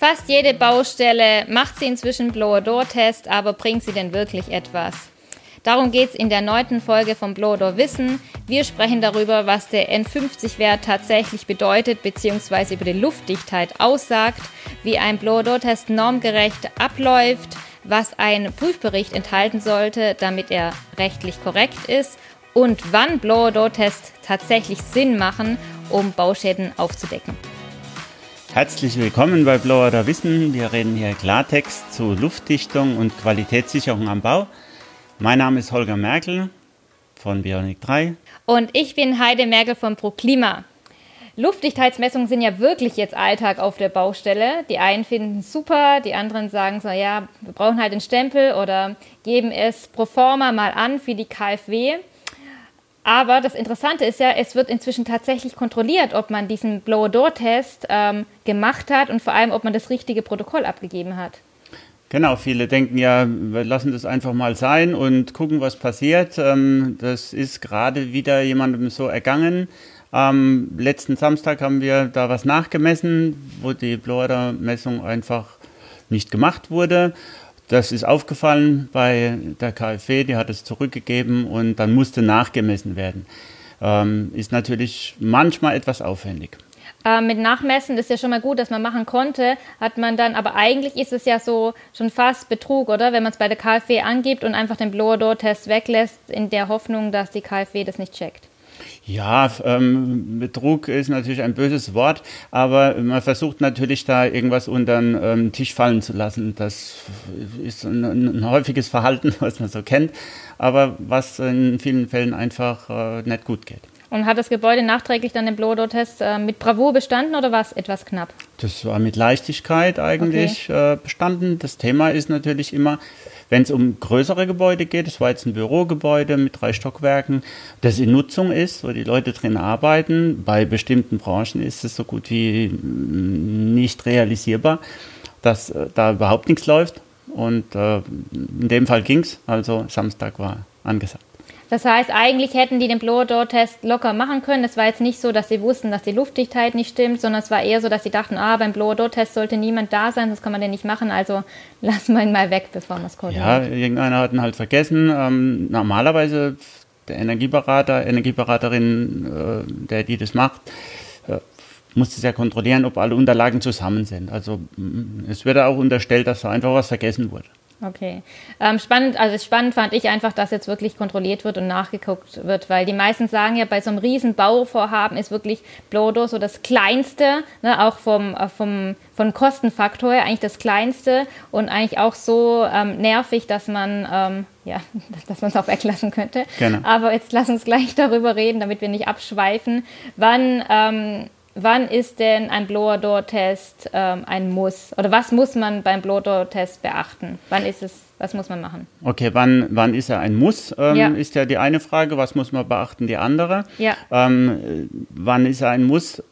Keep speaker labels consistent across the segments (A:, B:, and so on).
A: Fast jede Baustelle macht sie inzwischen Blower-Door-Test, aber bringt sie denn wirklich etwas? Darum geht es in der neunten Folge vom Blower-Door Wissen. Wir sprechen darüber, was der N50-Wert tatsächlich bedeutet bzw. über die Luftdichtheit aussagt, wie ein Blower-Door-Test normgerecht abläuft, was ein Prüfbericht enthalten sollte, damit er rechtlich korrekt ist und wann Blower-Door-Tests tatsächlich Sinn machen, um Bauschäden aufzudecken.
B: Herzlich willkommen bei Blower da Wissen. Wir reden hier Klartext zu Luftdichtung und Qualitätssicherung am Bau. Mein Name ist Holger Merkel von Bionic 3.
A: Und ich bin Heide Merkel von ProKlima. Luftdichtheitsmessungen sind ja wirklich jetzt Alltag auf der Baustelle. Die einen finden es super, die anderen sagen so, ja, wir brauchen halt einen Stempel oder geben es pro forma mal an für die KfW. Aber das Interessante ist ja, es wird inzwischen tatsächlich kontrolliert, ob man diesen Blower-Door-Test ähm, gemacht hat und vor allem, ob man das richtige Protokoll abgegeben hat.
B: Genau, viele denken ja, wir lassen das einfach mal sein und gucken, was passiert. Ähm, das ist gerade wieder jemandem so ergangen. Am letzten Samstag haben wir da was nachgemessen, wo die Blower-Messung einfach nicht gemacht wurde. Das ist aufgefallen bei der KfW, die hat es zurückgegeben und dann musste nachgemessen werden. Ähm, ist natürlich manchmal etwas aufwendig.
A: Äh, mit Nachmessen ist ja schon mal gut, dass man machen konnte, hat man dann, aber eigentlich ist es ja so schon fast Betrug, oder? Wenn man es bei der KfW angibt und einfach den Blower-Door-Test weglässt, in der Hoffnung, dass die KfW das nicht checkt.
B: Ja, ähm, Betrug ist natürlich ein böses Wort, aber man versucht natürlich da irgendwas unter den ähm, Tisch fallen zu lassen. Das ist ein, ein, häufiges Verhalten, was man so kennt, aber was in vielen Fällen einfach äh, nicht gut geht.
A: Und hat das Gebäude nachträglich dann den Blower-Test äh, mit Bravour bestanden oder war es etwas knapp?
B: Das war mit Leichtigkeit eigentlich okay. äh, bestanden. Das Thema ist natürlich immer, wenn es um größere Gebäude geht, das war jetzt ein Bürogebäude mit drei Stockwerken, das in Nutzung ist, wo die Leute drin arbeiten. Bei bestimmten Branchen ist es so gut wie mm, nicht realisierbar, dass äh, da überhaupt nichts läuft. Und äh, in dem Fall ging es, also Samstag war angesagt.
A: Das heißt, eigentlich hätten die den Blower-Door-Test locker machen können. Es war jetzt nicht so, dass sie wussten, dass die Luftdichtheit nicht stimmt, sondern es war eher so, dass sie dachten, ah, beim Blower-Door-Test sollte niemand da sein, sonst kann man den nicht machen, also lassen wir ihn mal weg, bevor man es koordiniert.
B: Ja, irgendeiner hat ihn halt vergessen. Ähm, normalerweise der Energieberater, Energieberaterin, äh, der die das macht, äh, muss das ja kontrollieren, ob alle Unterlagen zusammen sind. Also es wird auch unterstellt, dass da einfach was vergessen wurde.
A: Okay. Ähm, spannend, also spannend fand ich einfach, dass jetzt wirklich kontrolliert wird und nachgeguckt wird, weil die meisten sagen ja, bei so einem riesen Bauvorhaben ist wirklich Blodo so das Kleinste, ne, auch vom, äh, vom, vom Kostenfaktor her eigentlich das Kleinste und eigentlich auch so ähm, nervig, dass man ähm, ja, dass man es auch weglassen könnte. Genau. Aber jetzt lass uns gleich darüber reden, damit wir nicht abschweifen. Wann ähm, wann ist denn ein Blower-Door-Test ähm, ein Muss? Oder was muss man beim Blower-Door-Test beachten? Wann ist es, was muss man machen?
B: Okay, wann, wann ist er ein Muss? Ähm, ja. Ist ja die eine Frage. Was muss man beachten? Die andere. Ja. Ähm, wann ist er ein Muss?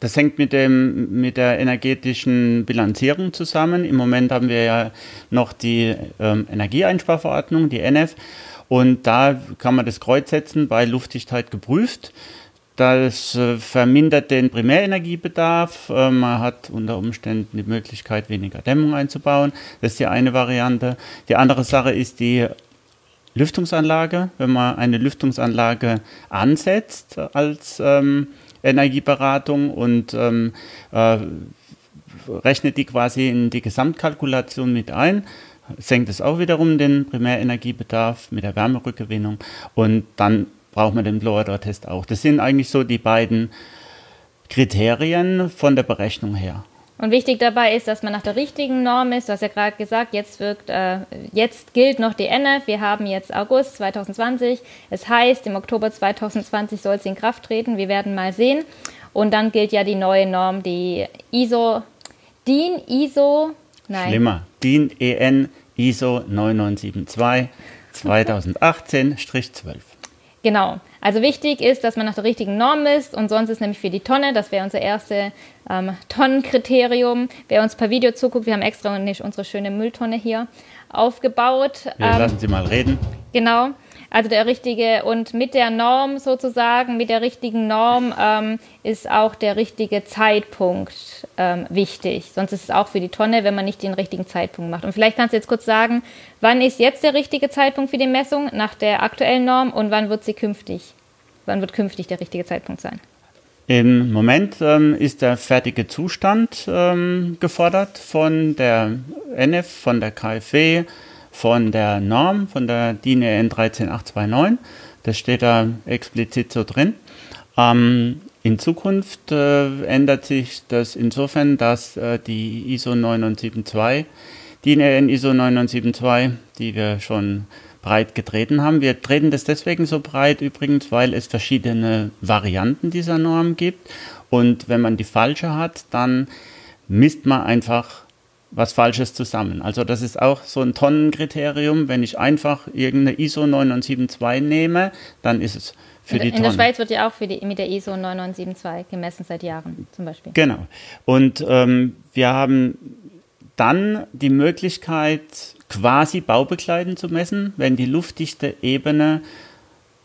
B: Das hängt mit, dem, mit der energetischen Bilanzierung zusammen. Im Moment haben wir ja noch die ähm, Energieeinsparverordnung, die NF. Und da kann man das Kreuz setzen, bei Luftdichtheit geprüft. Das äh, vermindert den Primärenergiebedarf. Äh, man hat unter Umständen die Möglichkeit, weniger Dämmung einzubauen. Das ist die eine Variante. Die andere Sache ist die Lüftungsanlage. Wenn man eine Lüftungsanlage ansetzt als ähm, Energieberatung und ähm, äh, rechnet die quasi in die Gesamtkalkulation mit ein, senkt es auch wiederum den Primärenergiebedarf mit der Wärmerückgewinnung und dann braucht man den Blower-Test auch. Das sind eigentlich so die beiden Kriterien von der Berechnung her.
A: Und wichtig dabei ist, dass man nach der richtigen Norm ist. Du hast ja gerade gesagt, jetzt, wirkt, äh, jetzt gilt noch die NF. Wir haben jetzt August 2020. Es heißt, im Oktober 2020 soll es in Kraft treten. Wir werden mal sehen. Und dann gilt ja die neue Norm, die ISO, DIN ISO,
B: nein. Schlimmer, DIN EN ISO 9972 2018-12.
A: Genau. Also wichtig ist, dass man nach der richtigen Norm ist und sonst ist nämlich für die Tonne, das wäre unser erstes ähm, Tonnenkriterium. Wer uns per Video zuguckt, wir haben extra nicht unsere schöne Mülltonne hier aufgebaut.
B: Wir ähm, lassen Sie mal reden.
A: Genau. Also der richtige und mit der Norm sozusagen, mit der richtigen Norm ähm, ist auch der richtige Zeitpunkt ähm, wichtig. Sonst ist es auch für die Tonne, wenn man nicht den richtigen Zeitpunkt macht. Und vielleicht kannst du jetzt kurz sagen, wann ist jetzt der richtige Zeitpunkt für die Messung nach der aktuellen Norm und wann wird sie künftig? Wann wird künftig der richtige Zeitpunkt sein?
B: Im Moment ähm, ist der fertige Zustand ähm, gefordert von der NF, von der KfW, von der Norm, von der DIN EN 13829. Das steht da explizit so drin. Ähm, in Zukunft äh, ändert sich das insofern, dass äh, die ISO 972, DIN EN ISO 972, die wir schon breit getreten haben. Wir treten das deswegen so breit übrigens, weil es verschiedene Varianten dieser Norm gibt. Und wenn man die falsche hat, dann misst man einfach was Falsches zusammen. Also das ist auch so ein Tonnenkriterium. Wenn ich einfach irgendeine ISO 972 nehme, dann ist es für in, die
A: Tonne. In der Schweiz wird ja auch die, mit der ISO 9972 gemessen seit Jahren zum Beispiel.
B: Genau. Und ähm, wir haben dann die Möglichkeit, quasi baubegleitend zu messen, wenn die luftdichte Ebene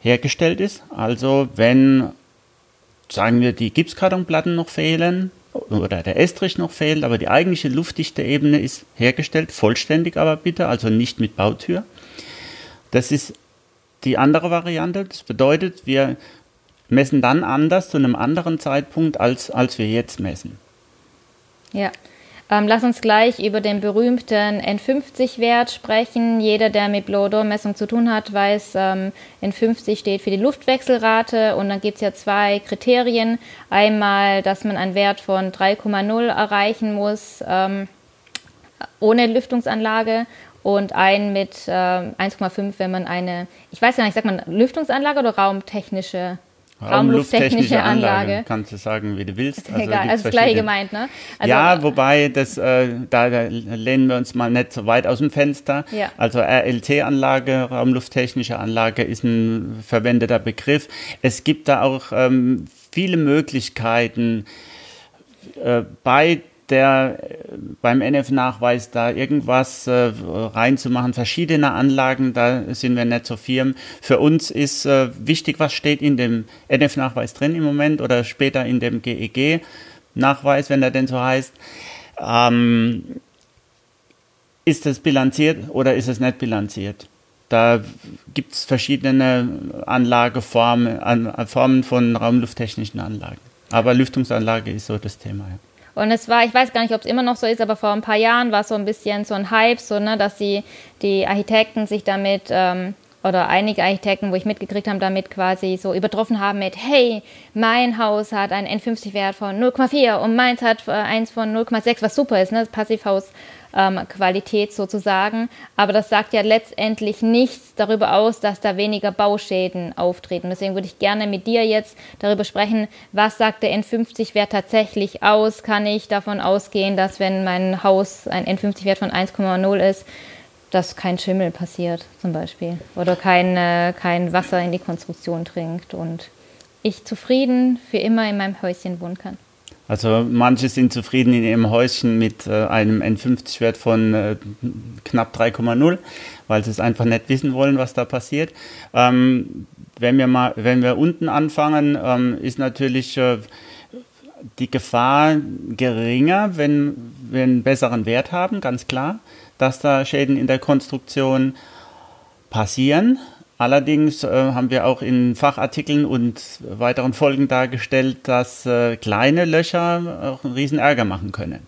B: hergestellt ist. Also wenn, sagen wir, die Gipskartonplatten noch fehlen oder der Estrich noch fehlt, aber die eigentliche luftdichte Ebene ist hergestellt, vollständig aber bitte, also nicht mit Bautür. Das ist die andere Variante. Das bedeutet, wir messen dann anders zu einem anderen Zeitpunkt, als, als wir jetzt messen.
A: Ja, ähm, lass uns gleich über den berühmten N50-Wert sprechen. Jeder, der mit Blow-Door-Messung zu tun hat, weiß, ähm, N50 steht für die Luftwechselrate und dann gibt es ja zwei Kriterien. Einmal, dass man einen Wert von 3,0 erreichen muss ähm, ohne Lüftungsanlage und einen mit äh, 1,5, wenn man eine, ich weiß gar nicht, sagt man Lüftungsanlage oder raumtechnische Raumlufttechnische Anlage. Anlage.
B: Kannst du sagen, wie du willst.
A: Also egal, also das gleiche gemeint, ne?
B: Also, ja, wobei, das, äh, da, da, lehnen wir uns mal nicht so weit aus dem Fenster. Ja. Also RLT-Anlage, Raumlufttechnische Anlage, ist ein verwendeter Begriff. Es gibt da auch ähm, viele Möglichkeiten äh, bei der äh, beim NF-Nachweis da irgendwas äh, reinzumachen, verschiedene Anlagen, da sind wir nicht so firm. Für uns ist äh, wichtig, was steht in dem NF-Nachweis drin im Moment oder später in dem GEG-Nachweis, wenn er denn so heißt. Ähm, ist es bilanziert oder ist es nicht bilanziert? Da gibt es verschiedene Anlageformen, an, Formen von raumlufttechnischen Anlagen. Aber Lüftungsanlage ist so das Thema. Ja.
A: Und es war, ich weiß gar nicht, ob es immer noch so ist, aber vor ein paar Jahren war es so ein bisschen so ein Hype, so, ne, dass die, die Architekten sich damit, ähm, oder einige Architekten, wo ich mitgekriegt habe, damit quasi so übertroffen haben mit, hey, mein Haus hat einen N50-Wert von 0,4 und meins hat äh, eins von 0,6, was super ist, ne, das Passivhaus ähm, Qualität sozusagen. Aber das sagt ja letztendlich nichts darüber aus, dass da weniger Bauschäden auftreten. Deswegen würde ich gerne mit dir jetzt darüber sprechen, was sagt der N50-Wert tatsächlich aus? Kann ich davon ausgehen, dass wenn mein Haus ein N50-Wert von 1,0 ist, dass kein Schimmel passiert zum Beispiel oder kein, äh, kein Wasser in die Konstruktion trinkt und ich zufrieden für immer in meinem Häuschen wohnen kann.
B: Also manche sind zufrieden in ihrem Häuschen mit äh, einem N50-Wert von äh, knapp 3,0, weil sie es einfach nicht wissen wollen, was da passiert. Ähm, wenn, wir mal, wenn wir unten anfangen, ähm, ist natürlich äh, die Gefahr geringer, wenn wir einen besseren Wert haben, ganz klar, dass da Schäden in der Konstruktion passieren. Allerdings äh, haben wir auch in Fachartikeln und weiteren Folgen dargestellt, dass äh, kleine Löcher auch einen riesen Ärger machen können.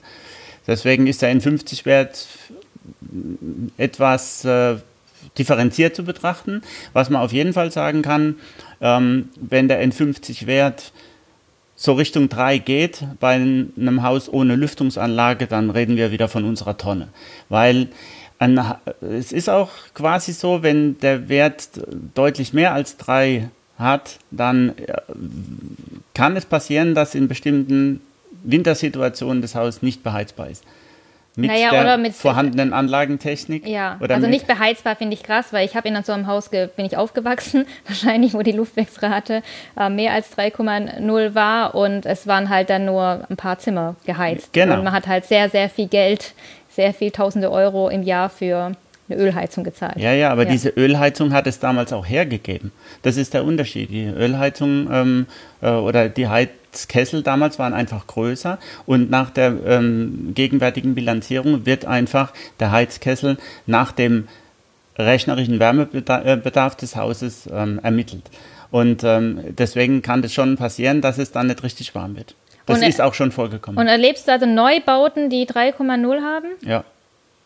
B: Deswegen ist der N50-Wert etwas äh, differenziert zu betrachten. Was man auf jeden Fall sagen kann, ähm, wenn der N50-Wert so Richtung 3 geht bei einem Haus ohne Lüftungsanlage, dann reden wir wieder von unserer Tonne. Weil ein, es ist auch quasi so, wenn der Wert deutlich mehr als 3 hat, dann äh, kann es passieren, dass in bestimmten Wintersituationen das Haus nicht beheizbar ist. Mit naja, der mit vorhandenen Anlagentechnik?
A: Ja, also nicht beheizbar finde ich krass, weil ich habe in so einem Haus bin ich aufgewachsen, wahrscheinlich, wo die Luftwechselrate äh, mehr als 3,0 war und es waren halt dann nur ein paar Zimmer geheizt. Genau. Und man hat halt sehr, sehr viel Geld sehr viel tausende Euro im Jahr für eine Ölheizung gezahlt.
B: Ja, ja, aber ja. diese Ölheizung hat es damals auch hergegeben. Das ist der Unterschied. Die Ölheizung ähm, äh, oder die Heizkessel damals waren einfach größer und nach der ähm, gegenwärtigen Bilanzierung wird einfach der Heizkessel nach dem rechnerischen Wärmebedarf des Hauses ähm, ermittelt. Und ähm, deswegen kann es schon passieren, dass es dann nicht richtig warm wird. Das und, ist auch schon vorgekommen.
A: Und erlebst du also Neubauten, die 3,0 haben?
B: Ja.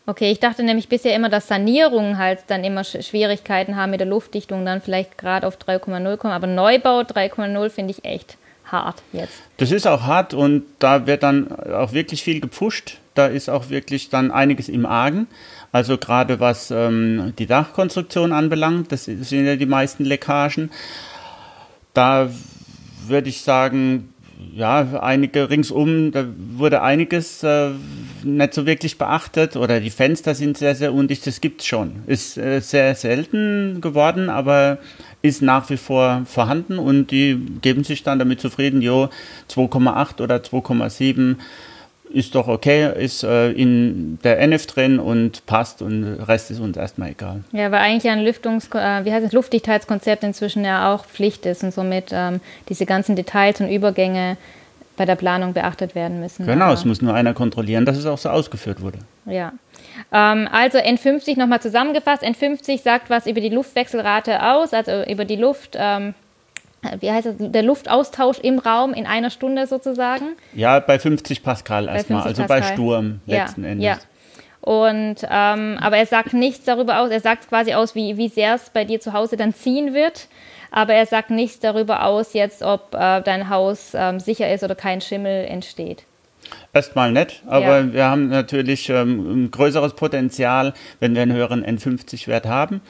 A: Okay, ich dachte nämlich bisher immer, dass Sanierungen halt dann immer Schwierigkeiten haben mit der Luftdichtung, dann vielleicht gerade auf 3,0 kommen. Aber Neubau 3,0 finde ich echt hart jetzt.
B: Das ist auch hart und da wird dann auch wirklich viel gepfuscht. Da ist auch wirklich dann einiges im Argen. Also gerade was ähm, die Dachkonstruktion anbelangt, das sind ja die meisten Leckagen. Da würde ich sagen, ja, einige ringsum, da wurde einiges äh, nicht so wirklich beachtet oder die Fenster sind sehr, sehr undicht, das gibt es schon. Ist äh, sehr selten geworden, aber ist nach wie vor vorhanden und die geben sich dann damit zufrieden, jo, 2,8 oder 2,7 ist doch okay, ist äh, in der NF drin und passt und der Rest ist uns erstmal egal.
A: Ja, weil eigentlich ein Lüftungs äh, wie heißt es, Luftdichtheitskonzept inzwischen ja auch Pflicht ist und somit ähm, diese ganzen Details und Übergänge bei der Planung beachtet werden müssen.
B: Genau, Aber es muss nur einer kontrollieren, dass es auch so ausgeführt wurde.
A: Ja. Ähm, also N50 nochmal zusammengefasst. N50 sagt was über die Luftwechselrate aus, also über die Luft. Ähm, wie heißt das, der Luftaustausch im Raum in einer Stunde sozusagen.
B: Ja, bei 50 Pascal erstmal, also Pascal. bei Sturm letzten
A: ja,
B: Endes.
A: Ja. Und, ähm, aber er sagt nichts darüber aus, er sagt quasi aus, wie, wie sehr es bei dir zu Hause dann ziehen wird, aber er sagt nichts darüber aus jetzt, ob äh, dein Haus ähm, sicher ist oder kein Schimmel entsteht.
B: Erstmal nett, aber ja. wir haben natürlich ähm, ein größeres Potenzial, wenn wir einen höheren N50-Wert haben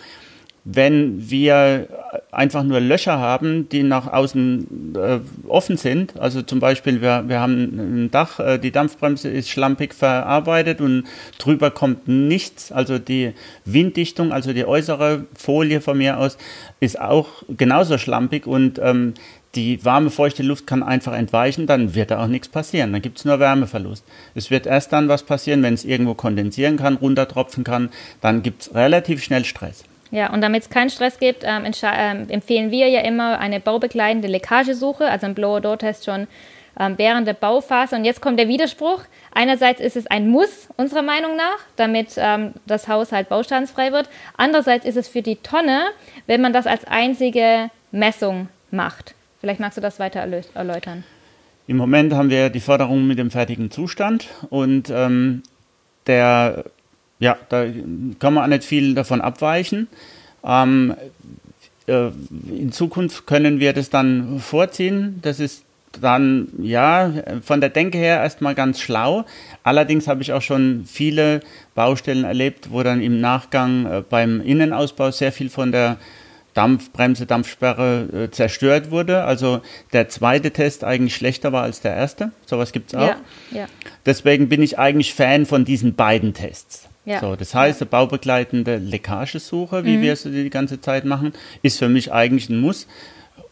B: wenn wir einfach nur Löcher haben, die nach außen äh, offen sind. Also zum Beispiel, wir, wir haben ein Dach, äh, die Dampfbremse ist schlampig verarbeitet und drüber kommt nichts. Also die Winddichtung, also die äußere Folie von mir aus, ist auch genauso schlampig und ähm, die warme, feuchte Luft kann einfach entweichen, dann wird da auch nichts passieren. Dann gibt es nur Wärmeverlust. Es wird erst dann was passieren, wenn es irgendwo kondensieren kann, runtertropfen kann, dann gibt es relativ schnell Stress.
A: Ja, und damit es keinen Stress gibt, ähm, ähm, empfehlen wir ja immer eine baubegleitende Leckagesuche, also ein Blower-Door-Test schon ähm, während der Bauphase. Und jetzt kommt der Widerspruch. Einerseits ist es ein Muss, unserer Meinung nach, damit ähm, das Haus halt baustandsfrei wird. Andererseits ist es für die Tonne, wenn man das als einzige Messung macht. Vielleicht magst du das weiter erläutern.
B: Im Moment haben wir die Förderung mit dem fertigen Zustand und ähm, der ja, da kann man auch nicht viel davon abweichen. Ähm, äh, in Zukunft können wir das dann vorziehen. Das ist dann, ja, von der Denke her erstmal ganz schlau. Allerdings habe ich auch schon viele Baustellen erlebt, wo dann im Nachgang äh, beim Innenausbau sehr viel von der Dampfbremse, Dampfsperre äh, zerstört wurde. Also der zweite Test eigentlich schlechter war als der erste. Sowas gibt es auch. Ja, ja. Deswegen bin ich eigentlich Fan von diesen beiden Tests. Ja. So, das heißt, eine baubegleitende Leckagesuche, wie mhm. wir es die ganze Zeit machen, ist für mich eigentlich ein Muss.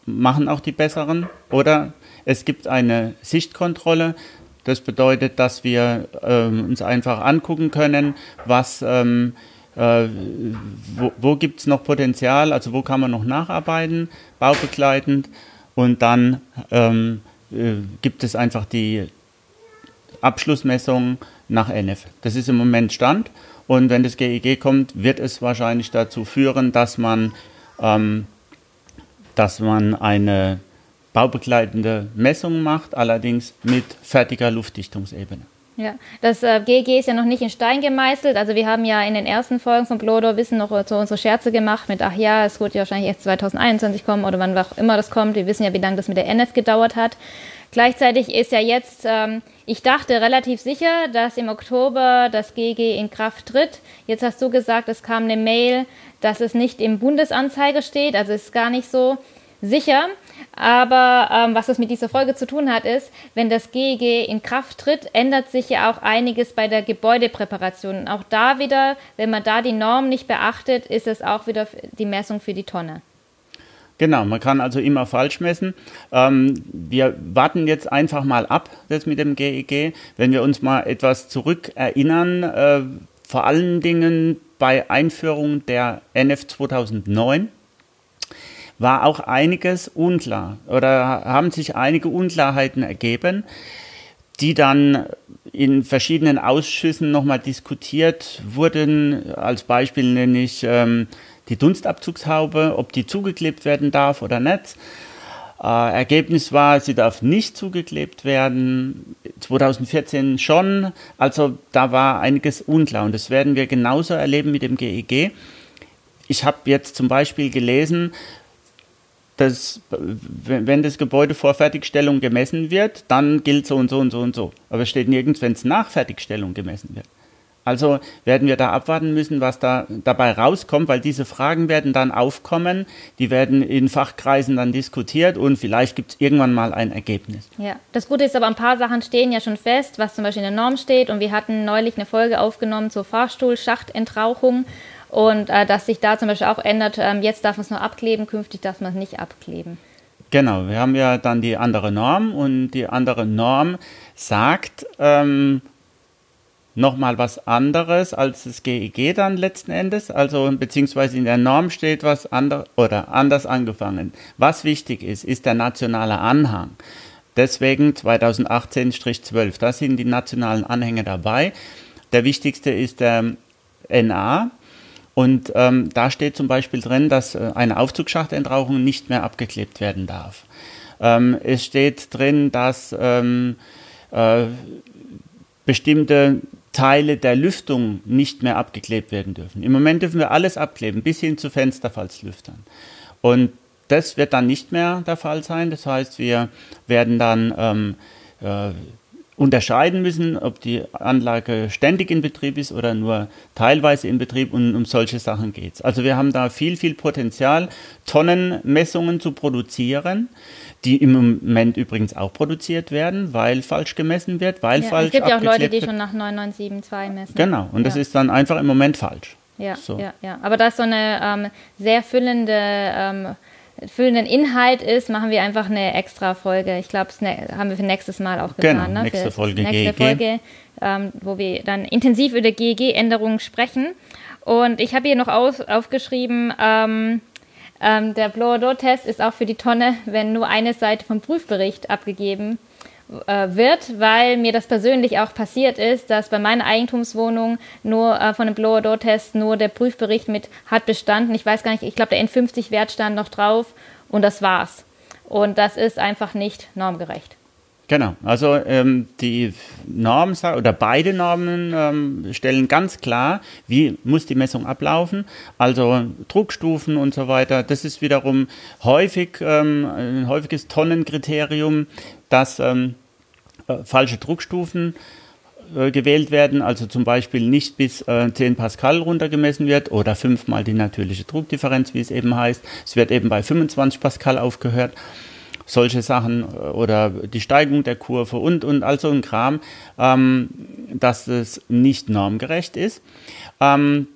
B: Machen auch die besseren. Oder es gibt eine Sichtkontrolle. Das bedeutet, dass wir ähm, uns einfach angucken können, was, ähm, äh, wo, wo gibt es noch Potenzial, also wo kann man noch nacharbeiten, baubegleitend. Und dann ähm, äh, gibt es einfach die Abschlussmessung nach NF. Das ist im Moment Stand. Und wenn das GEG kommt, wird es wahrscheinlich dazu führen, dass man, ähm, dass man eine baubegleitende Messung macht, allerdings mit fertiger Luftdichtungsebene.
A: Ja, das äh, GEG ist ja noch nicht in Stein gemeißelt. Also wir haben ja in den ersten Folgen von Blodor Wissen noch so unsere Scherze gemacht mit, ach ja, es wird ja wahrscheinlich erst 2021 kommen oder wann auch immer das kommt. Wir wissen ja, wie lange das mit der NF gedauert hat. Gleichzeitig ist ja jetzt, ähm, ich dachte relativ sicher, dass im Oktober das GG in Kraft tritt. Jetzt hast du gesagt, es kam eine Mail, dass es nicht im Bundesanzeiger steht, also ist gar nicht so sicher. Aber ähm, was das mit dieser Folge zu tun hat, ist, wenn das GEG in Kraft tritt, ändert sich ja auch einiges bei der Gebäudepräparation. Auch da wieder, wenn man da die Norm nicht beachtet, ist es auch wieder die Messung für die Tonne.
B: Genau, man kann also immer falsch messen. Ähm, wir warten jetzt einfach mal ab, das mit dem GEG. Wenn wir uns mal etwas zurück erinnern, äh, vor allen Dingen bei Einführung der NF 2009 war auch einiges unklar oder haben sich einige Unklarheiten ergeben, die dann in verschiedenen Ausschüssen nochmal diskutiert wurden. Als Beispiel nenne ich ähm, die Dunstabzugshaube, ob die zugeklebt werden darf oder nicht. Äh, Ergebnis war, sie darf nicht zugeklebt werden. 2014 schon. Also da war einiges unklar und das werden wir genauso erleben mit dem GEG. E ich habe jetzt zum Beispiel gelesen, dass wenn das Gebäude vor Fertigstellung gemessen wird, dann gilt so und so und so und so. Aber es steht nirgends, wenn es nach Fertigstellung gemessen wird. Also werden wir da abwarten müssen, was da dabei rauskommt, weil diese Fragen werden dann aufkommen, die werden in Fachkreisen dann diskutiert und vielleicht gibt es irgendwann mal ein Ergebnis.
A: Ja, das Gute ist aber, ein paar Sachen stehen ja schon fest, was zum Beispiel in der Norm steht und wir hatten neulich eine Folge aufgenommen zur Fahrstuhlschachtentrauchung und äh, dass sich da zum Beispiel auch ändert, ähm, jetzt darf man es nur abkleben, künftig darf man es nicht abkleben.
B: Genau, wir haben ja dann die andere Norm und die andere Norm sagt, ähm, nochmal was anderes als das GEG e dann letzten Endes, also beziehungsweise in der Norm steht was anderes oder anders angefangen. Was wichtig ist, ist der nationale Anhang. Deswegen 2018-12, da sind die nationalen Anhänge dabei. Der wichtigste ist der NA, und ähm, da steht zum Beispiel drin, dass äh, eine Aufzugsschachtentauchung nicht mehr abgeklebt werden darf. Ähm, es steht drin, dass ähm, äh, bestimmte Teile der Lüftung nicht mehr abgeklebt werden dürfen. Im Moment dürfen wir alles abkleben, bis hin zu Fensterfallslüftern. Und das wird dann nicht mehr der Fall sein. Das heißt, wir werden dann ähm, äh, unterscheiden müssen, ob die Anlage ständig in Betrieb ist oder nur teilweise in Betrieb und um solche Sachen geht es. Also wir haben da viel, viel Potenzial, Tonnenmessungen zu produzieren die im Moment übrigens auch produziert werden, weil falsch gemessen wird, weil ja, falsch Es
A: gibt ja auch Leute, die schon nach 9972 messen.
B: Genau, und das ist dann einfach im Moment falsch.
A: Ja, so. ja, ja. Aber da es so eine ähm, sehr füllende, ähm, füllenden Inhalt ist, machen wir einfach eine extra Folge. Ich glaube, das haben wir für nächstes Mal auch
B: getan. Genau, ne? nächste Folge nächste GEG. Folge,
A: ähm, wo wir dann intensiv über GEG-Änderungen sprechen. Und ich habe hier noch aus, aufgeschrieben, ähm, ähm, der Blower-Door-Test ist auch für die Tonne, wenn nur eine Seite vom Prüfbericht abgegeben äh, wird, weil mir das persönlich auch passiert ist, dass bei meiner Eigentumswohnung nur äh, von dem Blower-Door-Test nur der Prüfbericht mit hat bestanden. Ich weiß gar nicht, ich glaube, der N50-Wert stand noch drauf und das war's. Und das ist einfach nicht normgerecht.
B: Genau, also ähm, die Norm oder beide Normen ähm, stellen ganz klar, wie muss die Messung ablaufen, also Druckstufen und so weiter. Das ist wiederum häufig ähm, ein häufiges Tonnenkriterium, dass ähm, äh, falsche Druckstufen äh, gewählt werden, also zum Beispiel nicht bis äh, 10 Pascal runtergemessen wird oder fünfmal die natürliche Druckdifferenz, wie es eben heißt. Es wird eben bei 25 Pascal aufgehört solche Sachen äh, oder die Steigung der Kurve und, und all so ein Kram, ähm, dass es nicht normgerecht ist. Ähm,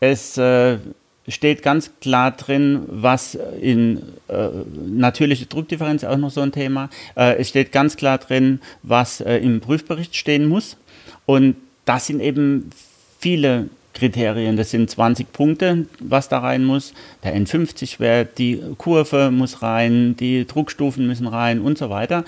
B: es äh, steht ganz klar drin, was in äh, natürliche Druckdifferenz auch noch so ein Thema. Äh, es steht ganz klar drin, was äh, im Prüfbericht stehen muss. Und das sind eben viele Kriterien. Das sind 20 Punkte, was da rein muss. Der N50-Wert, die Kurve muss rein, die Druckstufen müssen rein und so weiter.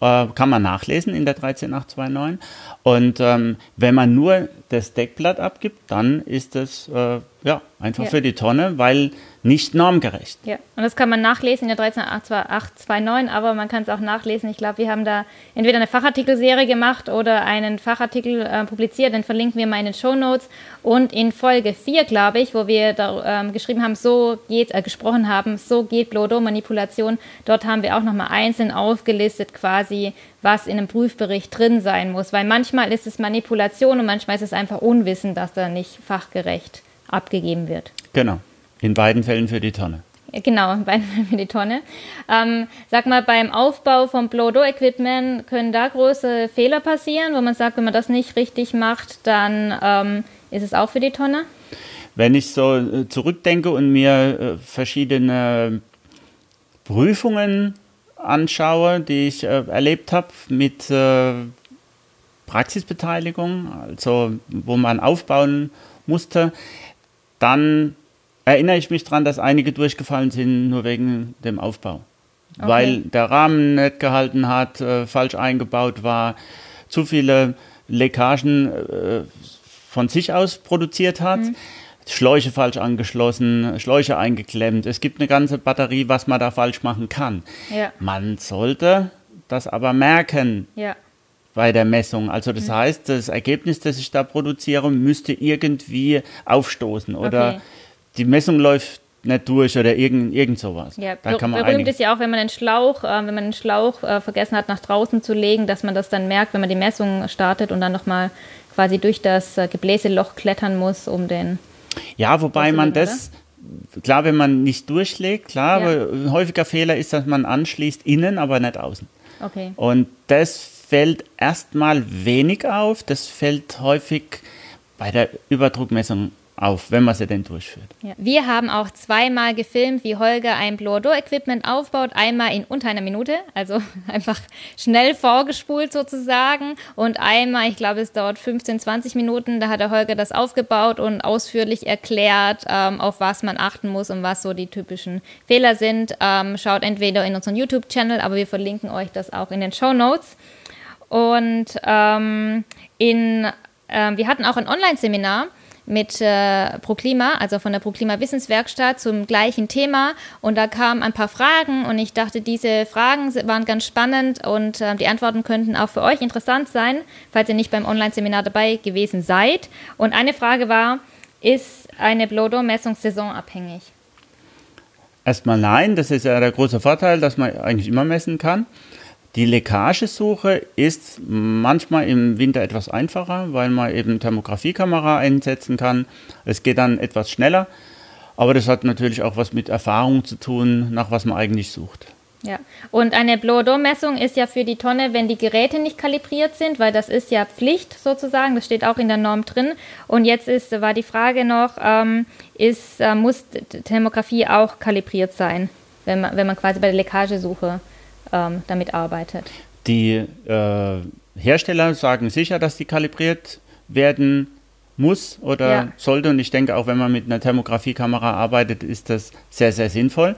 B: Äh, kann man nachlesen in der 13829. Und ähm, wenn man nur das Deckblatt abgibt, dann ist das äh, ja, einfach ja. für die Tonne, weil nicht normgerecht.
A: Ja, und das kann man nachlesen in der 13829, aber man kann es auch nachlesen. Ich glaube, wir haben da entweder eine Fachartikelserie gemacht oder einen Fachartikel äh, publiziert, den verlinken wir mal in den Show Notes. Und in Folge 4, glaube ich, wo wir da ähm, geschrieben haben, so geht, äh, gesprochen haben, so geht Blodo-Manipulation, dort haben wir auch nochmal einzeln aufgelistet quasi, was in einem Prüfbericht drin sein muss. Weil manchmal ist es Manipulation und manchmal ist es einfach Unwissen, dass da nicht fachgerecht abgegeben wird.
B: Genau. In beiden Fällen für die Tonne.
A: Genau, in beiden Fällen für die Tonne. Ähm, sag mal, beim Aufbau vom Blow-Do-Equipment können da große Fehler passieren, wo man sagt, wenn man das nicht richtig macht, dann ähm, ist es auch für die Tonne?
B: Wenn ich so äh, zurückdenke und mir äh, verschiedene Prüfungen anschaue, die ich äh, erlebt habe mit äh, Praxisbeteiligung, also wo man aufbauen musste. Dann erinnere ich mich daran, dass einige durchgefallen sind, nur wegen dem Aufbau. Okay. Weil der Rahmen nicht gehalten hat, äh, falsch eingebaut war, zu viele Leckagen äh, von sich aus produziert hat. Mhm. Schläuche falsch angeschlossen, Schläuche eingeklemmt. Es gibt eine ganze Batterie, was man da falsch machen kann. Ja. Man sollte das aber merken ja. bei der Messung. Also das mhm. heißt, das Ergebnis, das ich da produziere, müsste irgendwie aufstoßen oder okay. Die Messung läuft nicht durch oder irgend, irgend sowas.
A: Ja, da kann man berühmt ist ja auch, wenn man einen Schlauch, äh, wenn man einen Schlauch äh, vergessen hat, nach draußen zu legen, dass man das dann merkt, wenn man die Messung startet und dann nochmal quasi durch das äh, Gebläseloch klettern muss, um den.
B: Ja, wobei man das, oder? klar, wenn man nicht durchlegt, klar, ja. aber ein häufiger Fehler ist, dass man anschließt innen, aber nicht außen. Okay. Und das fällt erstmal wenig auf, das fällt häufig bei der Überdruckmessung auf, wenn man sie denn durchführt.
A: Ja. Wir haben auch zweimal gefilmt, wie Holger ein Blower-Equipment aufbaut. Einmal in unter einer Minute, also einfach schnell vorgespult sozusagen. Und einmal, ich glaube, es dauert 15, 20 Minuten. Da hat der Holger das aufgebaut und ausführlich erklärt, ähm, auf was man achten muss und was so die typischen Fehler sind. Ähm, schaut entweder in unseren YouTube-Channel, aber wir verlinken euch das auch in den Show Notes. Und ähm, in, äh, wir hatten auch ein Online-Seminar mit äh, ProKlima, also von der ProKlima Wissenswerkstatt zum gleichen Thema. Und da kamen ein paar Fragen und ich dachte, diese Fragen waren ganz spannend und äh, die Antworten könnten auch für euch interessant sein, falls ihr nicht beim Online-Seminar dabei gewesen seid. Und eine Frage war, ist eine Blodo-Messung saisonabhängig?
B: Erstmal nein, das ist ja der große Vorteil, dass man eigentlich immer messen kann. Die Leckagesuche ist manchmal im Winter etwas einfacher, weil man eben Thermografiekamera einsetzen kann. Es geht dann etwas schneller, aber das hat natürlich auch was mit Erfahrung zu tun, nach was man eigentlich sucht.
A: Ja, und eine Blow-Door-Messung ist ja für die Tonne, wenn die Geräte nicht kalibriert sind, weil das ist ja Pflicht sozusagen, das steht auch in der Norm drin. Und jetzt ist, war die Frage noch, ähm, ist, äh, muss Thermografie auch kalibriert sein, wenn man, wenn man quasi bei der Leckagesuche ähm, damit arbeitet.
B: Die äh, Hersteller sagen sicher, dass die kalibriert werden muss oder ja. sollte. Und ich denke, auch wenn man mit einer Thermografiekamera arbeitet, ist das sehr, sehr sinnvoll,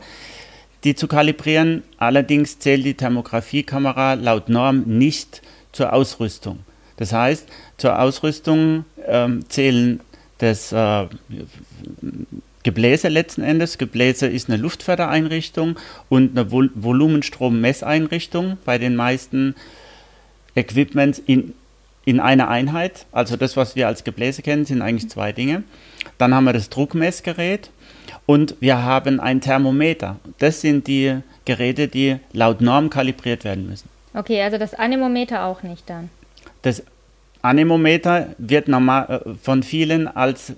B: die zu kalibrieren. Allerdings zählt die Thermografiekamera laut Norm nicht zur Ausrüstung. Das heißt, zur Ausrüstung ähm, zählen das äh, Gebläse letzten Endes. Gebläse ist eine Luftfördereinrichtung und eine Vol Volumenstrommesseinrichtung bei den meisten Equipments in, in einer Einheit. Also das, was wir als Gebläse kennen, sind eigentlich zwei Dinge. Dann haben wir das Druckmessgerät und wir haben ein Thermometer. Das sind die Geräte, die laut Norm kalibriert werden müssen.
A: Okay, also das Anemometer auch nicht dann.
B: Das Anemometer wird normal äh, von vielen als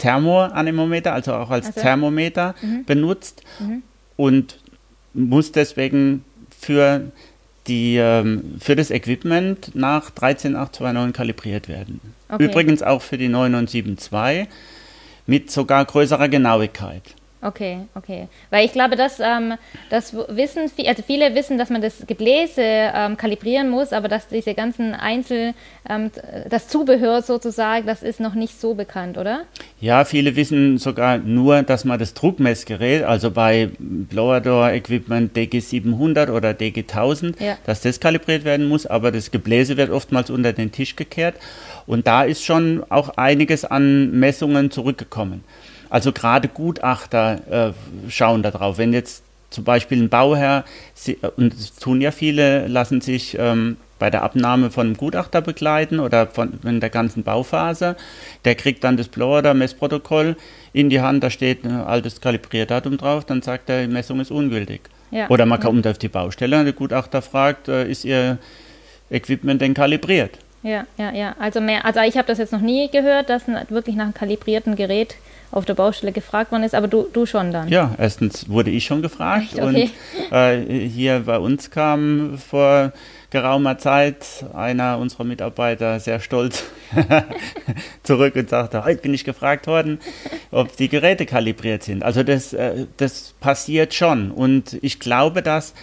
B: Thermoanemometer, also auch als also. Thermometer mhm. benutzt mhm. und muss deswegen für, die, ähm, für das Equipment nach 13829 kalibriert werden. Okay. Übrigens auch für die 9972 mit sogar größerer Genauigkeit.
A: Okay, okay. Weil ich glaube, dass ähm, das wissen, also viele wissen, dass man das Gebläse ähm, kalibrieren muss, aber dass diese ganzen Einzel, ähm, das Zubehör sozusagen, das ist noch nicht so bekannt, oder?
B: Ja, viele wissen sogar nur, dass man das Druckmessgerät, also bei Blower Door Equipment DG700 oder DG1000, ja. dass das kalibriert werden muss, aber das Gebläse wird oftmals unter den Tisch gekehrt und da ist schon auch einiges an Messungen zurückgekommen. Also gerade Gutachter äh, schauen darauf. Wenn jetzt zum Beispiel ein Bauherr, sie, und das tun ja viele, lassen sich ähm, bei der Abnahme von einem Gutachter begleiten oder von in der ganzen Bauphase. Der kriegt dann das Blower-Messprotokoll in die Hand, da steht ein altes Kalibrierdatum drauf, dann sagt er, die Messung ist ungültig. Ja. Oder man kommt auf die Baustelle und der Gutachter fragt, äh, ist Ihr Equipment denn kalibriert?
A: Ja, ja, ja. Also mehr, also ich habe das jetzt noch nie gehört, dass wirklich nach einem kalibrierten Gerät auf der Baustelle gefragt worden ist, aber du, du schon dann.
B: Ja, erstens wurde ich schon gefragt Echt? Okay. und äh, hier bei uns kam vor geraumer Zeit einer unserer Mitarbeiter sehr stolz zurück und sagte, heute bin ich gefragt worden, ob die Geräte kalibriert sind. Also das, äh, das passiert schon und ich glaube, dass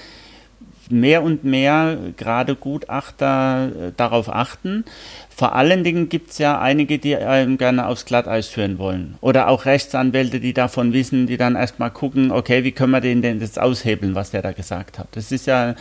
B: mehr und mehr gerade Gutachter äh, darauf achten. Vor allen Dingen gibt es ja einige, die einem gerne aufs Glatteis führen wollen. Oder auch Rechtsanwälte, die davon wissen, die dann erstmal gucken, okay, wie können wir den denn das aushebeln, was der da gesagt hat. Das ist ja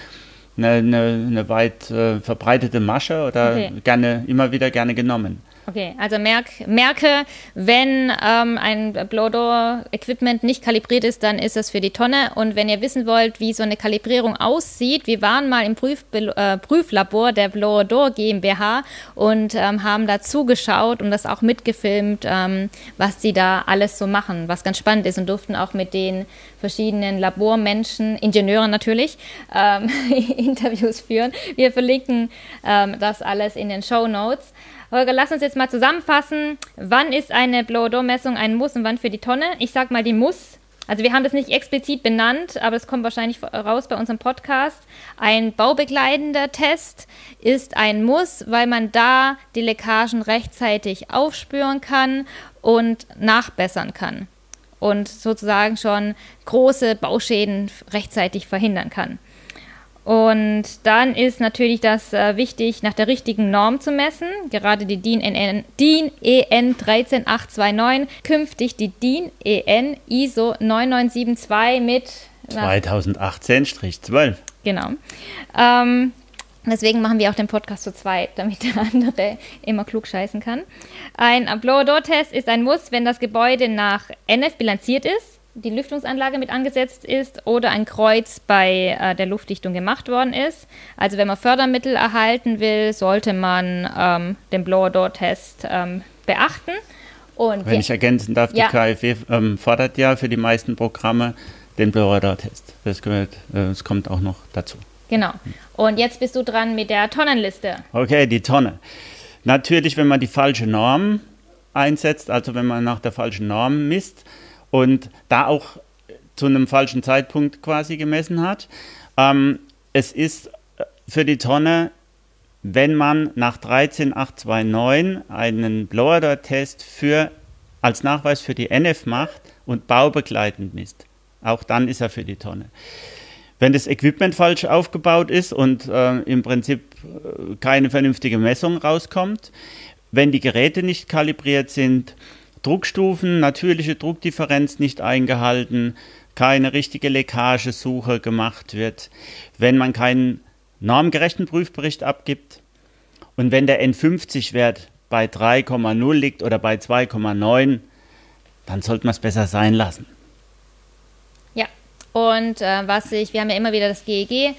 B: eine, eine, eine weit äh, verbreitete Masche oder okay. gerne, immer wieder gerne genommen.
A: Okay, also merk, merke, wenn ähm, ein Blowdoor-Equipment nicht kalibriert ist, dann ist das für die Tonne. Und wenn ihr wissen wollt, wie so eine Kalibrierung aussieht, wir waren mal im Prüf, äh, Prüflabor der Blowdoor GmbH und ähm, haben da zugeschaut und das auch mitgefilmt, ähm, was sie da alles so machen, was ganz spannend ist und durften auch mit den verschiedenen Labormenschen, Ingenieuren natürlich, ähm, Interviews führen. Wir verlinken ähm, das alles in den Show Notes. Holger, lass uns jetzt mal zusammenfassen. Wann ist eine Blow-Door-Messung ein Muss und wann für die Tonne? Ich sag mal die Muss. Also wir haben das nicht explizit benannt, aber es kommt wahrscheinlich raus bei unserem Podcast. Ein baubegleitender Test ist ein Muss, weil man da die Leckagen rechtzeitig aufspüren kann und nachbessern kann und sozusagen schon große Bauschäden rechtzeitig verhindern kann. Und dann ist natürlich das äh, wichtig, nach der richtigen Norm zu messen. Gerade die DIN, NN, DIN EN 13829, künftig die DIN EN ISO 9972 mit
B: 2018-12.
A: Genau. Ähm, deswegen machen wir auch den Podcast zu zweit, damit der andere immer klug scheißen kann. Ein Blower-Door-Test ist ein Muss, wenn das Gebäude nach NF bilanziert ist die Lüftungsanlage mit angesetzt ist oder ein Kreuz bei äh, der Luftdichtung gemacht worden ist. Also wenn man Fördermittel erhalten will, sollte man ähm, den Blower-Door-Test ähm, beachten.
B: Und wenn ich ergänzen darf, die ja. KfW ähm, fordert ja für die meisten Programme den Blower-Door-Test. Das, gehört, äh, das kommt auch noch dazu.
A: Genau. Und jetzt bist du dran mit der Tonnenliste.
B: Okay, die Tonne. Natürlich, wenn man die falsche Norm einsetzt, also wenn man nach der falschen Norm misst, und da auch zu einem falschen Zeitpunkt quasi gemessen hat. Ähm, es ist für die Tonne, wenn man nach 13829 einen Blower-Test als Nachweis für die NF macht und baubegleitend misst. Auch dann ist er für die Tonne. Wenn das Equipment falsch aufgebaut ist und äh, im Prinzip äh, keine vernünftige Messung rauskommt, wenn die Geräte nicht kalibriert sind, Druckstufen, natürliche Druckdifferenz nicht eingehalten, keine richtige Leckagesuche gemacht wird, wenn man keinen normgerechten Prüfbericht abgibt und wenn der N50-Wert bei 3,0 liegt oder bei 2,9, dann sollte man es besser sein lassen.
A: Ja, und äh, was ich, wir haben ja immer wieder das GEG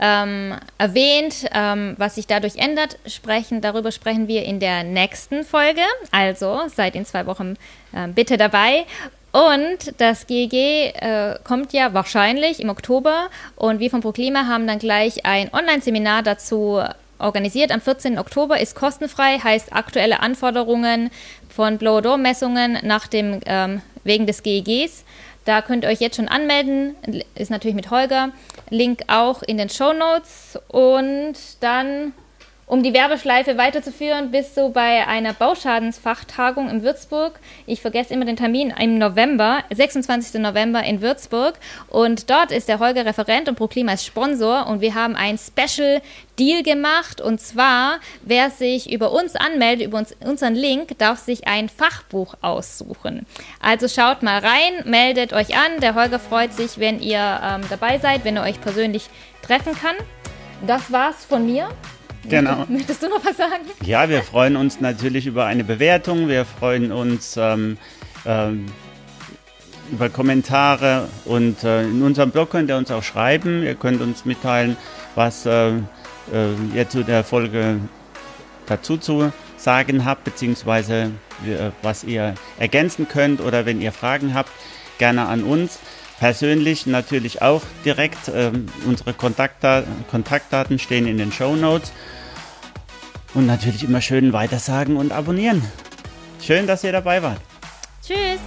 A: ähm, erwähnt, ähm, was sich dadurch ändert. Sprechen, darüber sprechen wir in der nächsten Folge. Also seid in zwei Wochen äh, bitte dabei. Und das GEG äh, kommt ja wahrscheinlich im Oktober und wir von ProKlima haben dann gleich ein Online-Seminar dazu organisiert. Am 14. Oktober ist kostenfrei, heißt aktuelle Anforderungen von Blow-Door-Messungen ähm, wegen des GEGs. Da könnt ihr euch jetzt schon anmelden. Ist natürlich mit Holger. Link auch in den Show Notes. Und dann um die Werbeschleife weiterzuführen, bist du bei einer Bauschadensfachtagung in Würzburg. Ich vergesse immer den Termin im November, 26. November in Würzburg. Und dort ist der Holger Referent und ProKlima ist Sponsor. Und wir haben ein Special Deal gemacht. Und zwar, wer sich über uns anmeldet, über uns, unseren Link, darf sich ein Fachbuch aussuchen. Also schaut mal rein, meldet euch an. Der Holger freut sich, wenn ihr ähm, dabei seid, wenn er euch persönlich treffen kann. Das war's von mir.
B: Genau.
A: Möchtest du noch was sagen?
B: Ja, wir freuen uns natürlich über eine Bewertung. Wir freuen uns ähm, ähm, über Kommentare und äh, in unserem Blog könnt ihr uns auch schreiben. Ihr könnt uns mitteilen, was äh, äh, ihr zu der Folge dazu zu sagen habt, beziehungsweise äh, was ihr ergänzen könnt oder wenn ihr Fragen habt, gerne an uns persönlich natürlich auch direkt. Ähm, unsere Kontaktdaten, Kontaktdaten stehen in den Show Notes. Und natürlich immer schön weitersagen und abonnieren. Schön, dass ihr dabei wart.
A: Tschüss.